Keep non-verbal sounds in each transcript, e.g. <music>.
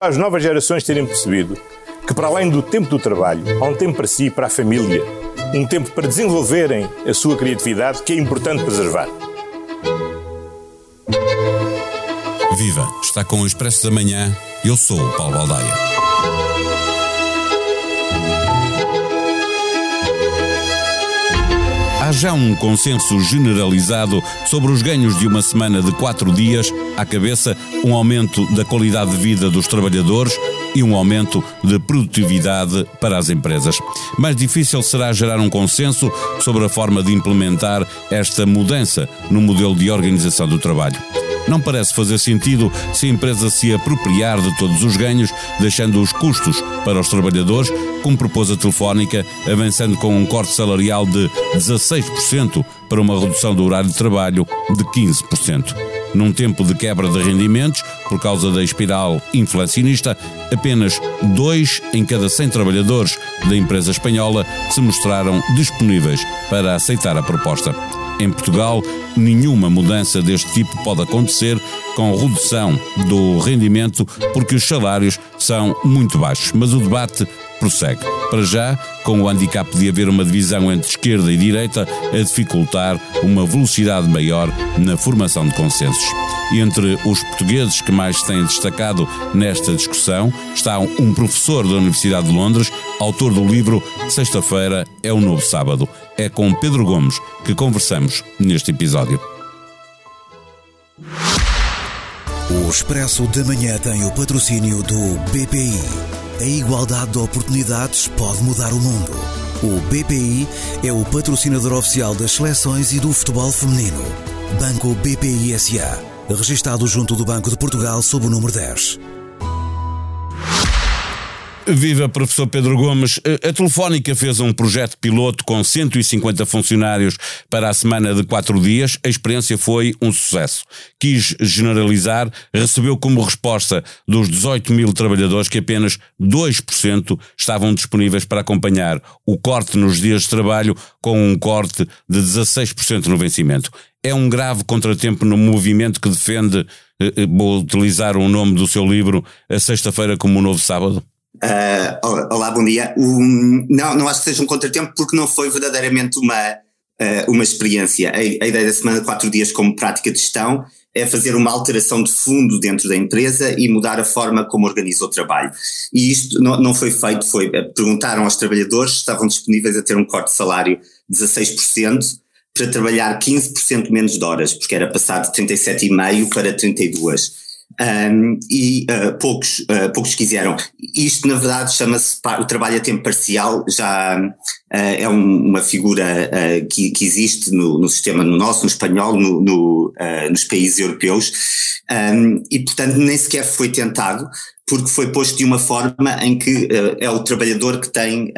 As novas gerações terem percebido que, para além do tempo do trabalho, há um tempo para si para a família, um tempo para desenvolverem a sua criatividade que é importante preservar. Viva! Está com o Expresso da Manhã. Eu sou o Paulo Baldaia. Há já um consenso generalizado sobre os ganhos de uma semana de quatro dias, à cabeça um aumento da qualidade de vida dos trabalhadores e um aumento de produtividade para as empresas. Mais difícil será gerar um consenso sobre a forma de implementar esta mudança no modelo de organização do trabalho. Não parece fazer sentido se a empresa se apropriar de todos os ganhos, deixando os custos para os trabalhadores, como propôs a Telefónica, avançando com um corte salarial de 16% para uma redução do horário de trabalho de 15%. Num tempo de quebra de rendimentos, por causa da espiral inflacionista, apenas dois em cada 100 trabalhadores da empresa espanhola se mostraram disponíveis para aceitar a proposta. Em Portugal, nenhuma mudança deste tipo pode acontecer com redução do rendimento porque os salários são muito baixos. Mas o debate prossegue. Para já, com o handicap de haver uma divisão entre esquerda e direita a dificultar uma velocidade maior na formação de consensos. Entre os portugueses que mais têm destacado nesta discussão está um professor da Universidade de Londres, autor do livro Sexta-feira é o Novo Sábado. É com Pedro Gomes que conversamos neste episódio. O Expresso da Manhã tem o patrocínio do BPI. A igualdade de oportunidades pode mudar o mundo. O BPI é o patrocinador oficial das seleções e do futebol feminino. Banco BPI SA registado junto do Banco de Portugal sob o número 10. Viva professor Pedro Gomes. A Telefónica fez um projeto piloto com 150 funcionários para a semana de quatro dias. A experiência foi um sucesso. Quis generalizar, recebeu como resposta dos 18 mil trabalhadores que apenas 2% estavam disponíveis para acompanhar o corte nos dias de trabalho com um corte de 16% no vencimento. É um grave contratempo no movimento que defende, eh, eh, vou utilizar o nome do seu livro, a sexta-feira como o novo sábado? Uh, olá, bom dia. Um, não, não acho que seja um contratempo porque não foi verdadeiramente uma, uh, uma experiência. A, a, ideia da semana de quatro dias como prática de gestão é fazer uma alteração de fundo dentro da empresa e mudar a forma como organiza o trabalho. E isto não, não foi feito, foi, perguntaram aos trabalhadores se estavam disponíveis a ter um corte de salário de 16%, para trabalhar 15% menos de horas, porque era passar de 37,5 para 32. Um, e uh, poucos, uh, poucos quiseram. Isto, na verdade, chama-se o trabalho a tempo parcial, já uh, é um, uma figura que, que, existe no, no, sistema no nosso, no espanhol, no, no, nos países europeus, um, e portanto nem sequer foi tentado, porque foi posto de uma forma em que é o trabalhador que tem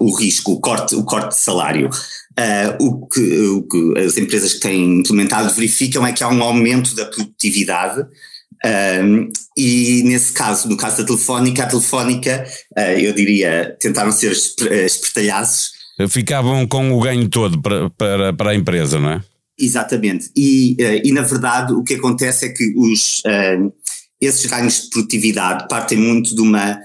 o risco, o corte, o corte de salário. Uh, o, que, o, que, as empresas que têm implementado verificam é que há um aumento da produtividade uh, e nesse caso, no caso da Telefónica, a Telefónica, uh, eu diria, tentaram ser espertalhaços. Ficavam com o ganho todo para, para, para a empresa, não é? Exatamente. E, e na verdade o que acontece é que os, esses ganhos de produtividade partem muito de uma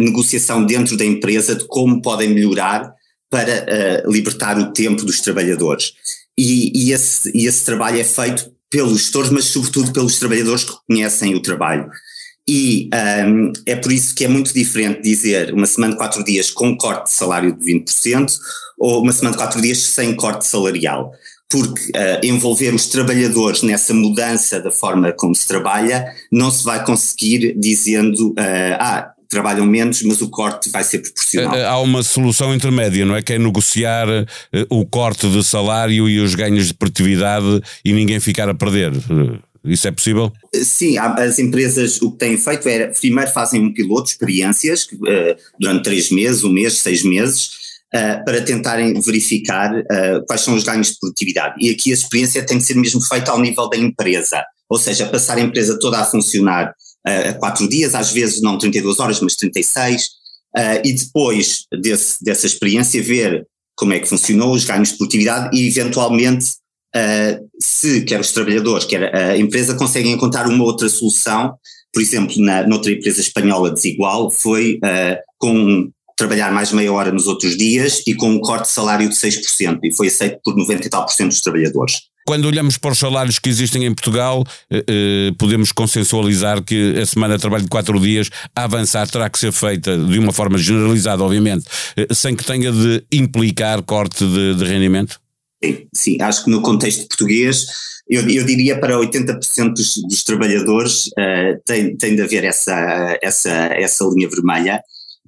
negociação dentro da empresa de como podem melhorar para uh, libertar o tempo dos trabalhadores. E, e, esse, e esse trabalho é feito pelos gestores, mas sobretudo pelos trabalhadores que reconhecem o trabalho. E um, ehm, é por isso que é muito diferente dizer uma semana de quatro dias com corte de salário de 20% ou uma semana de quatro dias sem corte salarial. Porque uh, envolver os trabalhadores nessa mudança da forma como se trabalha não se vai conseguir dizendo, uh, ah, trabalham menos, mas o corte vai ser proporcional. Há uma solução intermédia, não é? Que é negociar eh, o corte de salário e os ganhos de produtividade e ninguém ficar a perder. Eh, isso é possível? Sim, as empresas o que têm feito é, primeiro fazem um piloto, experiências, durante três meses, um mês, seis meses, uh, para tentarem verificar uh, quais são os ganhos de produtividade. E aqui a experiência tem que ser mesmo feita ao nível da empresa, ou seja, passar a empresa toda a funcionar a quatro dias, às vezes não 32 horas, mas 36, uh, e depois desse, dessa experiência ver como é que funcionou, os ganhos de produtividade e eventualmente uh, se quer os trabalhadores, quer a empresa conseguem encontrar uma outra solução por exemplo, na, noutra empresa espanhola desigual, foi uh, com trabalhar mais meia hora nos outros dias e com um corte de salário de 6%, e foi aceito por 90 e tal por cento dos trabalhadores. Quando olhamos para os salários que existem em Portugal, eh, eh, podemos consensualizar que a semana de trabalho de quatro dias a avançar terá que ser feita de uma forma generalizada, obviamente, eh, sem que tenha de implicar corte de, de rendimento? Sim, sim, acho que no contexto português, eu, eu diria para 80% dos, dos trabalhadores uh, tem, tem de haver essa, essa, essa linha vermelha.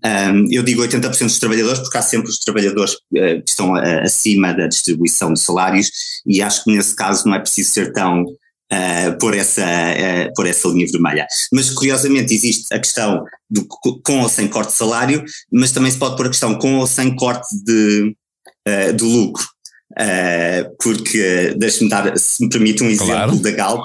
Um, eu digo 80% dos trabalhadores porque há sempre os trabalhadores uh, que estão uh, acima da distribuição de salários e acho que nesse caso não é preciso ser tão uh, por, essa, por essa linha vermelha. Mas curiosamente existe a questão do, com ou sem corte de salário, mas também se pode pôr a questão com ou sem corte de, de lucro. porque, deixe-me dar, se me permite um exemplo claro. da Galp,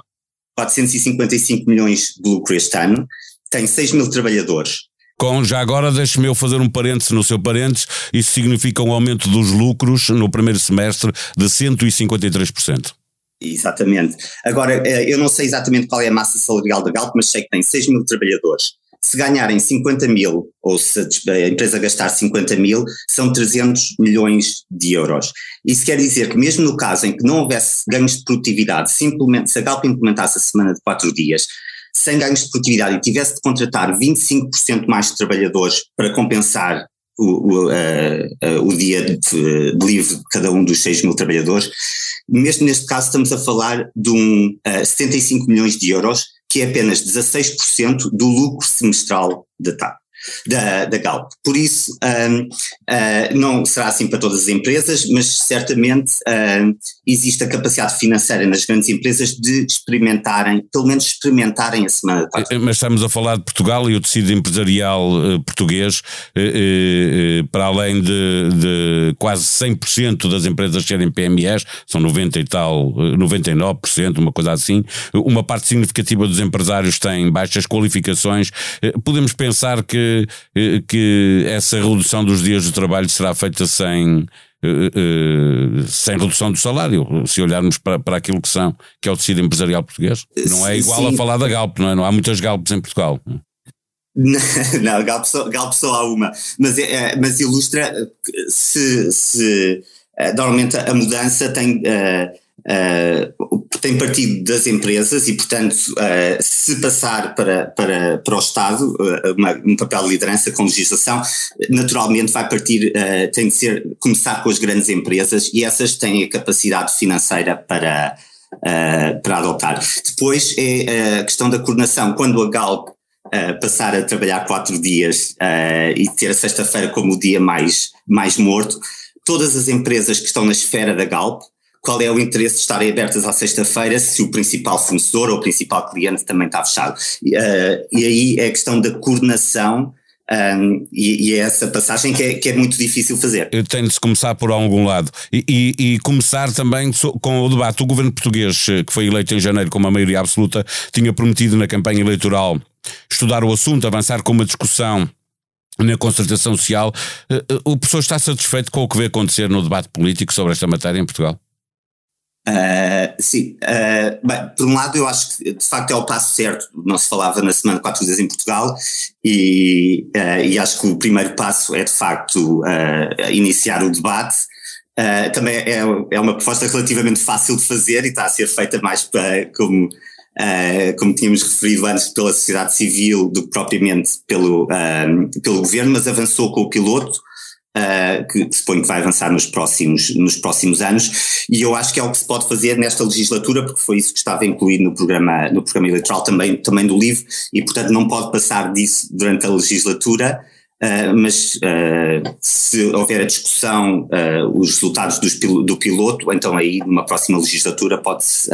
455 milhões de lucro este ano, tem 6 mil trabalhadores com, já agora deixe-me eu fazer um parênteses no seu parênteses, isso significa um aumento dos lucros no primeiro semestre de 153%. Exatamente. Agora, eh, eu não sei exatamente qual é a massa salarial da Galp, mas sei que tem 6 mil trabalhadores. Se ganharem 50 mil, ou se a empresa gastar 50 mil, são 300 milhões de euros. Isso quer dizer que, mesmo no caso em que não houvesse ganhos de produtividade, simplesmente se a Galp implementasse a semana de 4 dias, sem ganhos de produtividade e tivesse de contratar 25% mais trabalhadores para compensar o, o, uh, uh, o dia de, de, livre de cada um dos 6 mil trabalhadores, mesmo neste caso estamos a falar de um uh, 75 milhões de euros, que é apenas 16% do lucro semestral da TAP da, da Galp. Por isso, um, uh, ah, não será assim para todas as empresas, mas certamente uh, existe a capacidade financeira nas grandes empresas de experimentarem, pelo menos experimentarem a semana de paz. Mas estamos a falar de Portugal e o tecido empresarial uh, português, para além de, de quase 100% das empresas serem PMEs, são 90 e tal, 99%, uma coisa assim, uma parte significativa dos empresários tem baixas qualificações. Podemos pensar que eh, que, essa redução dos dias de trabalho será feita sem, eh, eh, sem redução do salário, se olharmos para, para aquilo que são, que é o tecido empresarial português. Não é igual Sim. a falar da Galp, não é? Não há muitas Galpes em Portugal. <laughs> Não, Galp só, Galp só há uma, mas, é, mas ilustra se, se normalmente a mudança tem. Uh, uh, tem partido das empresas e, portanto, uh, se passar para, para, para o Estado uh, uma, um papel de liderança com legislação, naturalmente vai partir, tem de ser, começar com as grandes empresas e essas têm a capacidade financeira para, para adotar. Depois é a questão da coordenação. Quando a Galp passar a trabalhar quatro dias e ter a sexta-feira como o dia mais, mais morto, todas as empresas que estão na esfera da Galp qual é o interesse de estarem abertas à sexta-feira se o principal fornecedor ou o principal cliente também está fechado. Uh, e aí é a questão da coordenação um, e, e, é essa passagem que é, que é muito difícil fazer. Tem de se começar por algum lado e, e, e, começar também com o debate. O governo português, eh, que foi eleito em janeiro com uma maioria absoluta, tinha prometido na campanha eleitoral estudar o assunto, avançar com uma discussão na concertação social. Eh, o professor está satisfeito com o que vê acontecer no debate político sobre esta matéria em Portugal? Uh, sim, uh, bem, por um lado eu acho que de facto é o passo certo, não se falava na semana quatro dias em Portugal e, uh, e acho que o primeiro passo é de facto iniciar o debate, também é, é uma proposta relativamente fácil de fazer e está a ser feita mais para, como, como tínhamos referido antes pela sociedade civil do que propriamente pelo, pelo governo, mas avançou com o piloto, uh, que, suponho que vai avançar nos próximos, nos próximos anos, e eu acho que é o que se pode fazer nesta legislatura, porque foi isso que estava incluído no programa, no programa eleitoral também, também do LIVRE, e portanto não pode passar disso durante a legislatura. Uh, mas uh, se houver a discussão, uh, os resultados dos, do piloto, então aí numa próxima legislatura pode-se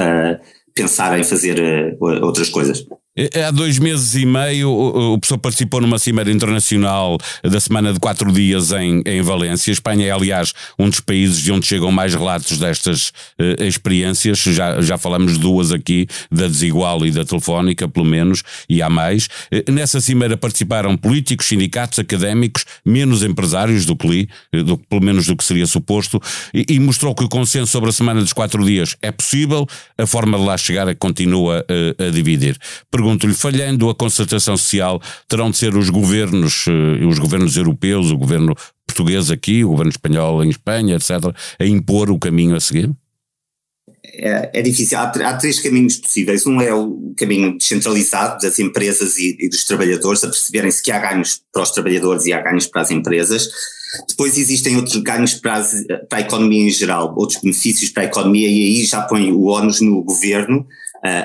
pensar em fazer outras coisas. Há dois meses e meio o professor participou numa cimeira internacional da semana de quatro dias em, em Valência. A Espanha é, aliás, um dos países de onde chegam mais relatos destas uh, experiências. Já, já falamos duas aqui, da desigual e da telefónica, pelo menos, e há mais. Uh, nessa cimeira participaram políticos, sindicatos, académicos, menos empresários do que li, uh, do, pelo menos do que seria suposto, e, e, mostrou que o consenso sobre a semana dos quatro dias é possível, a forma de lá chegar é que continua a dividir pergunto-lhe, falhando a concertação social, terão de ser os governos, uh, os governos europeus, o governo português aqui, o governo espanhol em Espanha, etc., a impor o caminho a seguir? É, é, difícil. Há, há, três caminhos possíveis. Um é o caminho descentralizado das empresas e, e dos trabalhadores, a perceberem-se que há ganhos para os trabalhadores e há ganhos para as empresas. Depois existem outros ganhos para, as, para a economia em geral, outros benefícios para a economia, e aí já põe o ónus no governo,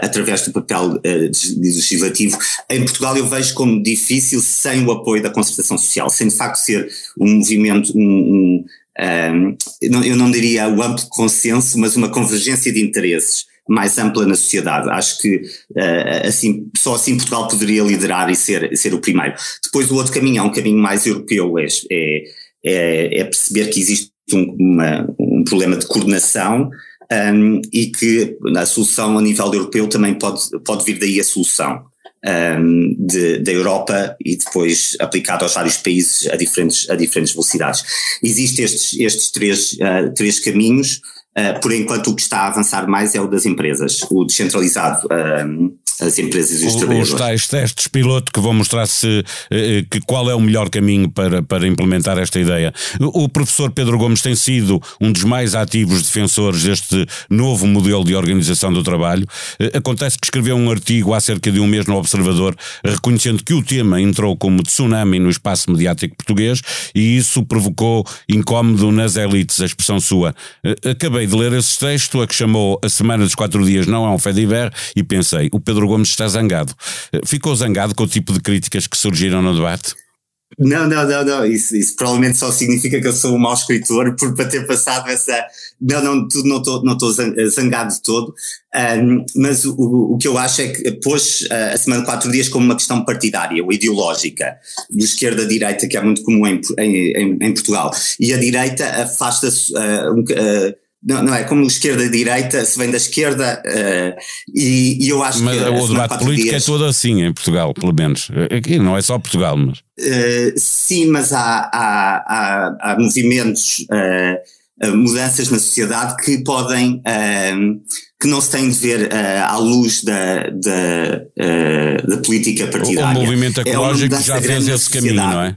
através do papel uh, legislativo. Em Portugal eu vejo como difícil sem o apoio da concertação social, sem de facto ser um movimento, um, um, um eu não diria o amplo consenso, mas uma convergência de interesses mais ampla na sociedade. Acho que uh, assim, só assim Portugal poderia liderar e ser, ser o primeiro. Depois o outro caminho é um caminho mais europeu, é é, é perceber que existe um, uma, um problema de coordenação um, e que a solução a nível europeu também pode, pode vir daí a solução um, de, da Europa e depois aplicado aos vários países a diferentes, a diferentes velocidades. Existem estes, estes três, uh, três caminhos, uh, por enquanto o que está a avançar mais é o das empresas, o descentralizado um, as empresas e os o, trabalhadores. Os tais testes piloto que vão mostrar se, eh, que, qual é o melhor caminho para, para implementar esta ideia. O professor Pedro Gomes tem sido um dos mais ativos defensores deste novo modelo de organização do trabalho. Eh, acontece que escreveu um artigo há cerca de um mês no Observador, reconhecendo que o tema entrou como tsunami no espaço mediático português e isso provocou incómodo nas elites, a expressão sua. Eh, acabei de ler esse texto, a que chamou A Semana dos Quatro Dias Não é um Fediver, e pensei, o Pedro Gomes está zangado. Ficou zangado com o tipo de críticas que surgiram no debate? Não, não, não, não. Isso, isso provavelmente só significa que eu sou um mau escritor <laughs> por ter passado essa. Não, não, não estou não tô zangado de todo. Um, mas o, o que eu acho é que pôs uh, a semana de quatro dias como uma questão partidária ou ideológica, de esquerda-direita, que é muito comum em, em, em Portugal. E a direita afasta-se. Uh, um, uh, não, não é como esquerda-direita, se vem da esquerda, uh, e, e, eu acho mas que. Mas o debate político é dias, é todo assim em Portugal, pelo menos. Aqui não é só Portugal, mas. Uh, sim, mas há, há, há, há movimentos, uh, mudanças na sociedade que podem. que não se têm de ver à luz da, da, da política partidária. O movimento é ecológico é já fez esse caminho, não é?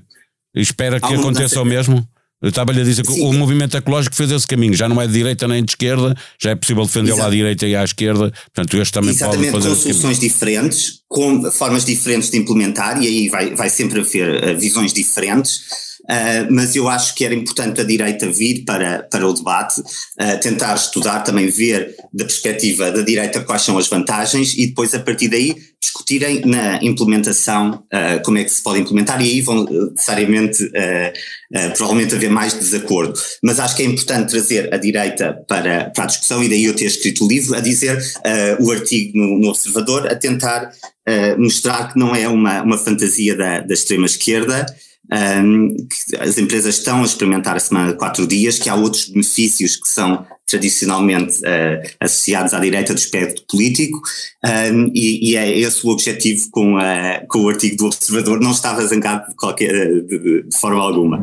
Espera que aconteça o mesmo? Eu estava-lhe a dizer que Sim. o movimento ecológico fez esse caminho, já não é de direita nem de esquerda, já é possível defender lá à direita e à esquerda, portanto este também Exatamente, pode fazer com soluções diferentes, com formas diferentes de implementar e aí vai, vai sempre haver uh, visões diferentes, uh, mas eu acho que era importante a direita vir para, para o debate, uh, tentar estudar, também ver da perspectiva da direita quais são as vantagens e depois a partir daí discutirem na implementação uh, como é que se pode implementar e aí vão necessariamente uh, uh, provavelmente haver mais desacordo. Mas acho que é importante trazer a direita para, para a discussão e daí eu ter escrito o livro a dizer o artigo no, no, Observador a tentar mostrar que não é uma, uma fantasia da, da extrema esquerda um, as empresas estão a experimentar a semana de quatro dias, que há outros benefícios que são tradicionalmente uh, associados à direita do espectro político, um, e, e, é esse o objetivo com, a, com o artigo do Observador, não estava zangado de, qualquer, de, de forma alguma.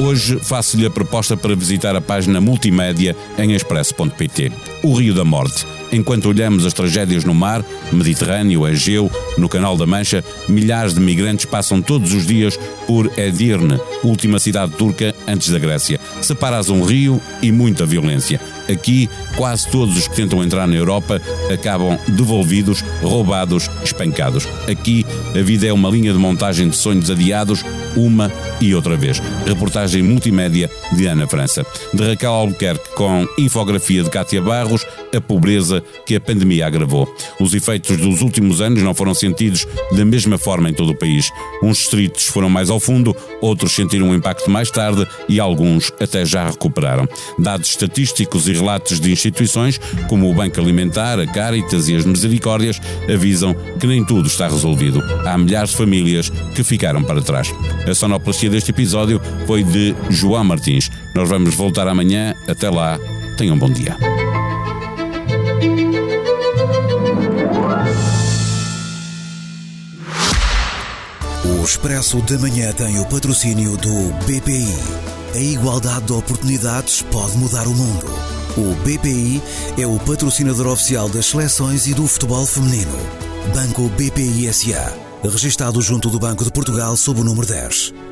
Hoje faço-lhe a proposta para visitar a página multimédia em expresso.pt. O Rio da Morte Enquanto olhamos as tragédias no mar, Mediterrâneo, Egeu, no Canal da Mancha, milhares de migrantes passam todos os dias por Edirne, última cidade turca antes da Grécia. Separas um rio e muita violência. Aqui, quase todos os que tentam entrar na Europa acabam devolvidos, roubados, espancados. Aqui, a vida é uma linha de montagem de sonhos adiados, uma e outra vez. Reportagem multimédia de Ana França. De Raquel Albuquerque com infografia de Cátia Barros, a pobreza que a pandemia agravou. Os efeitos dos últimos anos não foram sentidos da mesma forma em todo o país. Uns distritos foram mais ao fundo, outros sentiram um impacto mais tarde e alguns até já recuperaram. Dados estatísticos e relatos de instituições, como o Banco Alimentar, a Caritas e as Misericórdias, avisam que nem tudo está resolvido. Há milhares de famílias que ficaram para trás. A sonoplastia deste episódio foi de João Martins. Nós vamos voltar amanhã. Até lá, tenham um bom dia. O Expresso da Manhã tem o patrocínio do BPI. A igualdade de oportunidades pode mudar o mundo. O BPI é o patrocinador oficial das seleções e do futebol feminino. Banco BPI SA. Registado junto do Banco de Portugal sob o número 10.